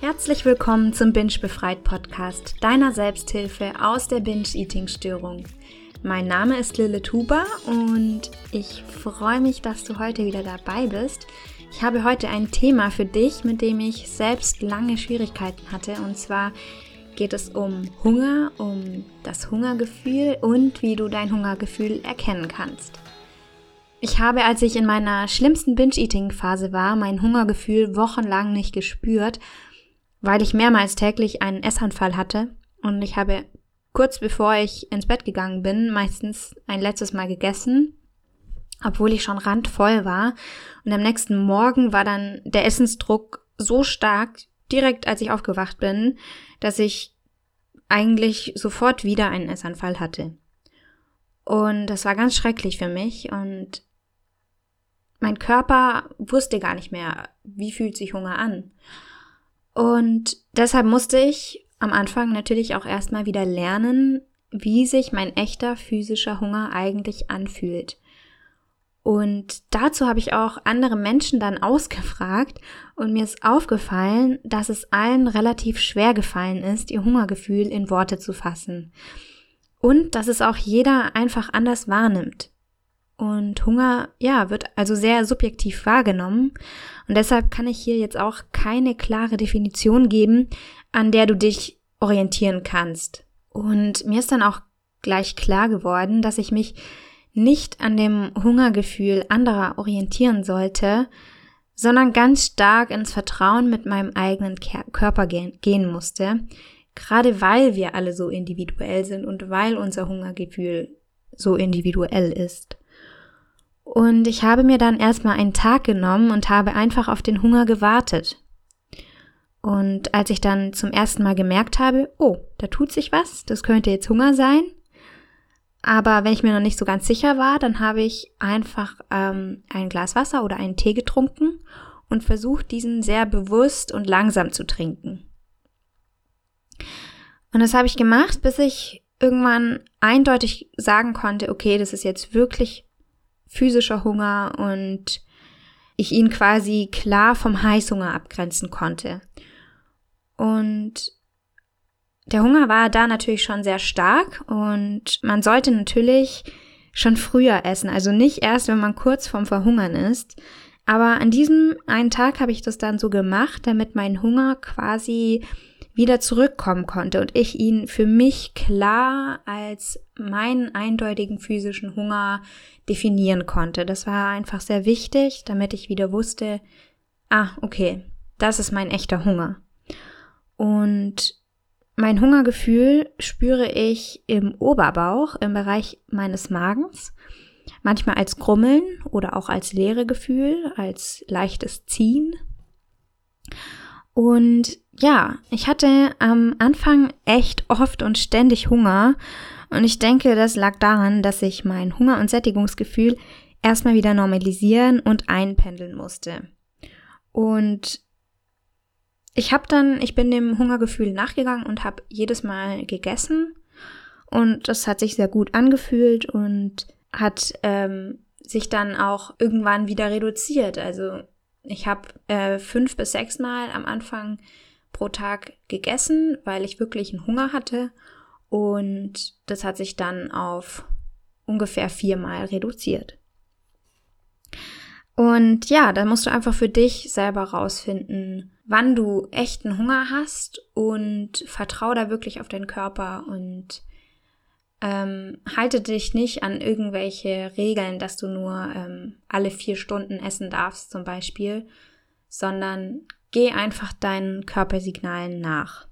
Herzlich willkommen zum Binge Befreit Podcast, deiner Selbsthilfe aus der Binge-Eating-Störung. Mein Name ist Lille Tuba und ich freue mich, dass du heute wieder dabei bist. Ich habe heute ein Thema für dich, mit dem ich selbst lange Schwierigkeiten hatte. Und zwar geht es um Hunger, um das Hungergefühl und wie du dein Hungergefühl erkennen kannst. Ich habe, als ich in meiner schlimmsten Binge-Eating-Phase war, mein Hungergefühl wochenlang nicht gespürt, weil ich mehrmals täglich einen Essanfall hatte und ich habe kurz bevor ich ins Bett gegangen bin, meistens ein letztes Mal gegessen, obwohl ich schon randvoll war. Und am nächsten Morgen war dann der Essensdruck so stark, direkt als ich aufgewacht bin, dass ich eigentlich sofort wieder einen Essanfall hatte. Und das war ganz schrecklich für mich und mein Körper wusste gar nicht mehr, wie fühlt sich Hunger an. Und deshalb musste ich am Anfang natürlich auch erstmal wieder lernen, wie sich mein echter physischer Hunger eigentlich anfühlt. Und dazu habe ich auch andere Menschen dann ausgefragt und mir ist aufgefallen, dass es allen relativ schwer gefallen ist, ihr Hungergefühl in Worte zu fassen. Und dass es auch jeder einfach anders wahrnimmt. Und Hunger, ja, wird also sehr subjektiv wahrgenommen. Und deshalb kann ich hier jetzt auch keine klare Definition geben, an der du dich orientieren kannst. Und mir ist dann auch gleich klar geworden, dass ich mich nicht an dem Hungergefühl anderer orientieren sollte, sondern ganz stark ins Vertrauen mit meinem eigenen Körper gehen musste, gerade weil wir alle so individuell sind und weil unser Hungergefühl so individuell ist. Und ich habe mir dann erstmal einen Tag genommen und habe einfach auf den Hunger gewartet. Und als ich dann zum ersten Mal gemerkt habe, oh, da tut sich was, das könnte jetzt Hunger sein. Aber wenn ich mir noch nicht so ganz sicher war, dann habe ich einfach ähm, ein Glas Wasser oder einen Tee getrunken und versucht, diesen sehr bewusst und langsam zu trinken. Und das habe ich gemacht, bis ich irgendwann eindeutig sagen konnte, okay, das ist jetzt wirklich physischer Hunger und ich ihn quasi klar vom Heißhunger abgrenzen konnte. Und der Hunger war da natürlich schon sehr stark und man sollte natürlich schon früher essen, also nicht erst, wenn man kurz vorm Verhungern ist. Aber an diesem einen Tag habe ich das dann so gemacht, damit mein Hunger quasi wieder zurückkommen konnte und ich ihn für mich klar als meinen eindeutigen physischen Hunger definieren konnte. Das war einfach sehr wichtig, damit ich wieder wusste, ah, okay, das ist mein echter Hunger. Und mein Hungergefühl spüre ich im Oberbauch, im Bereich meines Magens, manchmal als Grummeln oder auch als leere Gefühl, als leichtes Ziehen. Und ja, ich hatte am Anfang echt oft und ständig Hunger und ich denke, das lag daran, dass ich mein Hunger- und Sättigungsgefühl erstmal wieder normalisieren und einpendeln musste. Und ich habe dann, ich bin dem Hungergefühl nachgegangen und habe jedes Mal gegessen und das hat sich sehr gut angefühlt und hat ähm, sich dann auch irgendwann wieder reduziert. Also ich habe äh, fünf bis sechs Mal am Anfang pro Tag gegessen, weil ich wirklich einen Hunger hatte. Und das hat sich dann auf ungefähr viermal reduziert. Und ja, da musst du einfach für dich selber rausfinden, wann du echten Hunger hast und vertrau da wirklich auf deinen Körper und ähm, halte dich nicht an irgendwelche Regeln, dass du nur ähm, alle vier Stunden essen darfst zum Beispiel, sondern geh einfach deinen Körpersignalen nach.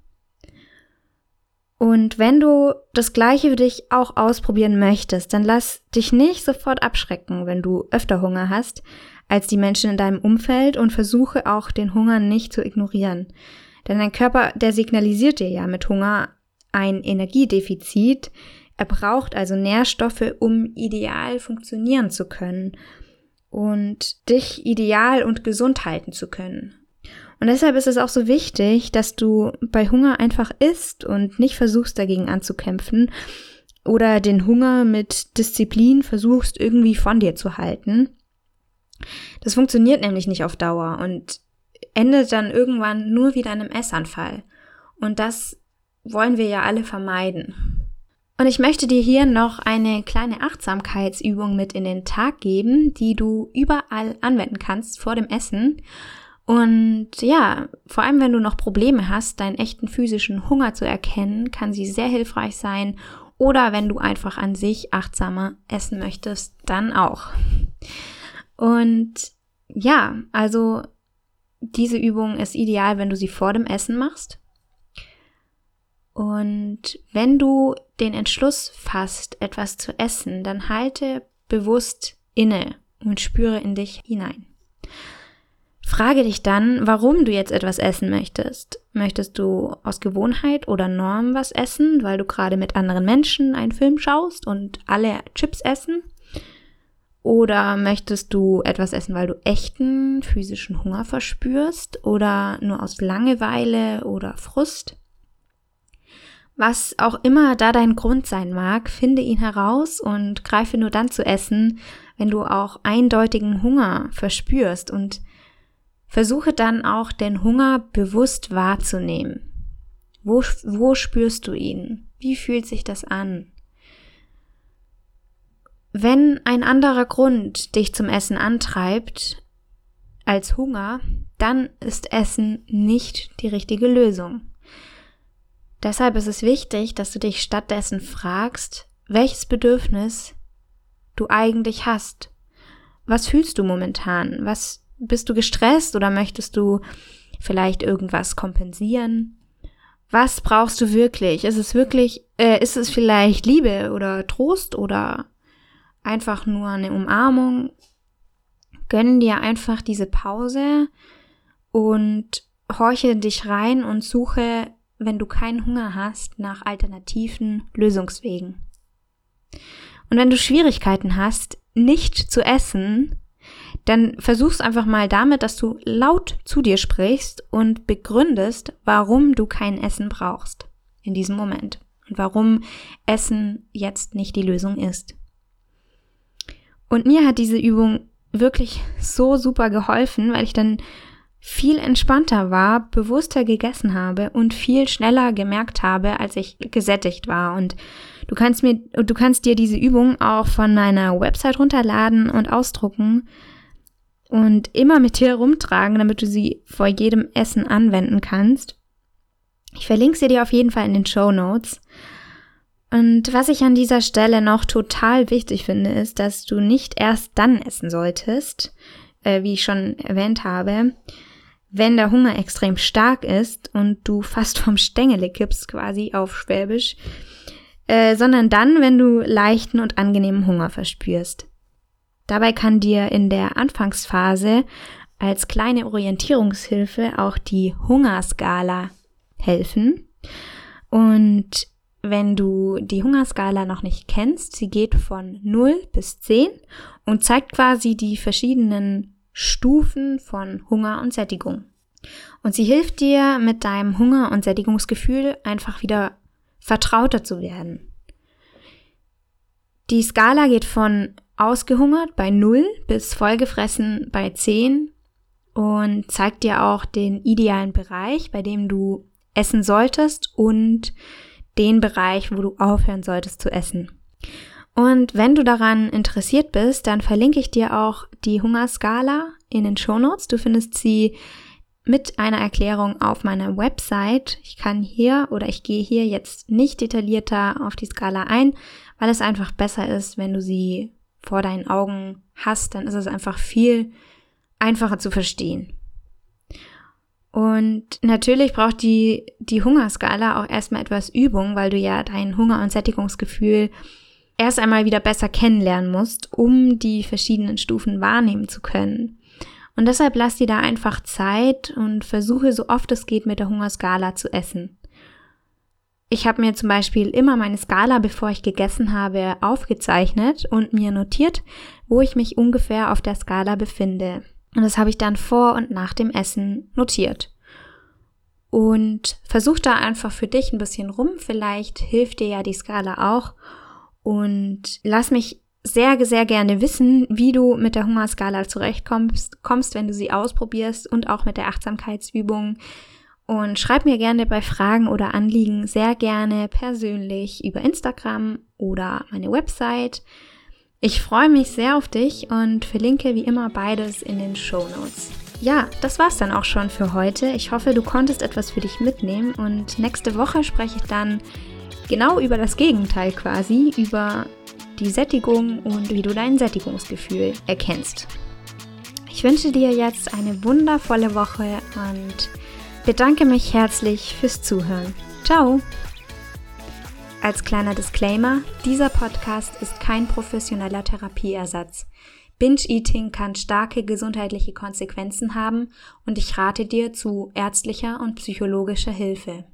Und wenn du das Gleiche für dich auch ausprobieren möchtest, dann lass dich nicht sofort abschrecken, wenn du öfter Hunger hast als die Menschen in deinem Umfeld und versuche auch den Hunger nicht zu ignorieren. Denn dein Körper, der signalisiert dir ja mit Hunger ein Energiedefizit, er braucht also Nährstoffe, um ideal funktionieren zu können und dich ideal und gesund halten zu können. Und deshalb ist es auch so wichtig, dass du bei Hunger einfach isst und nicht versuchst dagegen anzukämpfen oder den Hunger mit Disziplin versuchst irgendwie von dir zu halten. Das funktioniert nämlich nicht auf Dauer und endet dann irgendwann nur wieder in einem Essanfall. Und das wollen wir ja alle vermeiden. Und ich möchte dir hier noch eine kleine Achtsamkeitsübung mit in den Tag geben, die du überall anwenden kannst vor dem Essen. Und ja, vor allem wenn du noch Probleme hast, deinen echten physischen Hunger zu erkennen, kann sie sehr hilfreich sein. Oder wenn du einfach an sich achtsamer essen möchtest, dann auch. Und ja, also diese Übung ist ideal, wenn du sie vor dem Essen machst. Und wenn du den Entschluss fasst, etwas zu essen, dann halte bewusst inne und spüre in dich hinein. Frage dich dann, warum du jetzt etwas essen möchtest. Möchtest du aus Gewohnheit oder Norm was essen, weil du gerade mit anderen Menschen einen Film schaust und alle Chips essen? Oder möchtest du etwas essen, weil du echten physischen Hunger verspürst oder nur aus Langeweile oder Frust? Was auch immer da dein Grund sein mag, finde ihn heraus und greife nur dann zu essen, wenn du auch eindeutigen Hunger verspürst und versuche dann auch den Hunger bewusst wahrzunehmen. Wo, wo spürst du ihn? Wie fühlt sich das an? Wenn ein anderer Grund dich zum Essen antreibt als Hunger, dann ist Essen nicht die richtige Lösung. Deshalb ist es wichtig, dass du dich stattdessen fragst, welches Bedürfnis du eigentlich hast. Was fühlst du momentan? Was bist du gestresst oder möchtest du vielleicht irgendwas kompensieren? Was brauchst du wirklich? Ist es wirklich, äh, ist es vielleicht Liebe oder Trost oder einfach nur eine Umarmung? Gönn dir einfach diese Pause und horche dich rein und suche wenn du keinen Hunger hast, nach alternativen Lösungswegen. Und wenn du Schwierigkeiten hast, nicht zu essen, dann versuch's einfach mal damit, dass du laut zu dir sprichst und begründest, warum du kein Essen brauchst in diesem Moment und warum Essen jetzt nicht die Lösung ist. Und mir hat diese Übung wirklich so super geholfen, weil ich dann viel entspannter war, bewusster gegessen habe und viel schneller gemerkt habe, als ich gesättigt war. Und du kannst mir, du kannst dir diese Übung auch von meiner Website runterladen und ausdrucken und immer mit dir rumtragen, damit du sie vor jedem Essen anwenden kannst. Ich verlinke sie dir auf jeden Fall in den Show Notes. Und was ich an dieser Stelle noch total wichtig finde, ist, dass du nicht erst dann essen solltest, äh, wie ich schon erwähnt habe, wenn der Hunger extrem stark ist und du fast vom Stängele kippst quasi auf Schwäbisch, äh, sondern dann, wenn du leichten und angenehmen Hunger verspürst. Dabei kann dir in der Anfangsphase als kleine Orientierungshilfe auch die Hungerskala helfen. Und wenn du die Hungerskala noch nicht kennst, sie geht von 0 bis 10 und zeigt quasi die verschiedenen Stufen von Hunger und Sättigung. Und sie hilft dir mit deinem Hunger- und Sättigungsgefühl einfach wieder vertrauter zu werden. Die Skala geht von ausgehungert bei 0 bis vollgefressen bei 10 und zeigt dir auch den idealen Bereich, bei dem du essen solltest und den Bereich, wo du aufhören solltest zu essen. Und wenn du daran interessiert bist, dann verlinke ich dir auch die Hungerskala in den Shownotes. Du findest sie mit einer Erklärung auf meiner Website. Ich kann hier oder ich gehe hier jetzt nicht detaillierter auf die Skala ein, weil es einfach besser ist, wenn du sie vor deinen Augen hast, dann ist es einfach viel einfacher zu verstehen. Und natürlich braucht die, die Hungerskala auch erstmal etwas Übung, weil du ja dein Hunger- und Sättigungsgefühl erst einmal wieder besser kennenlernen musst, um die verschiedenen Stufen wahrnehmen zu können. Und deshalb lass dir da einfach Zeit und versuche so oft es geht mit der Hungerskala zu essen. Ich habe mir zum Beispiel immer meine Skala, bevor ich gegessen habe, aufgezeichnet und mir notiert, wo ich mich ungefähr auf der Skala befinde. Und das habe ich dann vor und nach dem Essen notiert. Und versuch da einfach für dich ein bisschen rum. Vielleicht hilft dir ja die Skala auch und lass mich sehr, sehr gerne wissen, wie du mit der Hungerskala zurechtkommst, kommst, wenn du sie ausprobierst und auch mit der Achtsamkeitsübung. Und schreib mir gerne bei Fragen oder Anliegen sehr gerne persönlich über Instagram oder meine Website. Ich freue mich sehr auf dich und verlinke wie immer beides in den Show Notes. Ja, das war's dann auch schon für heute. Ich hoffe, du konntest etwas für dich mitnehmen und nächste Woche spreche ich dann genau über das Gegenteil quasi, über die Sättigung und wie du dein Sättigungsgefühl erkennst. Ich wünsche dir jetzt eine wundervolle Woche und bedanke mich herzlich fürs Zuhören. Ciao! Als kleiner Disclaimer, dieser Podcast ist kein professioneller Therapieersatz. Binge-Eating kann starke gesundheitliche Konsequenzen haben und ich rate dir zu ärztlicher und psychologischer Hilfe.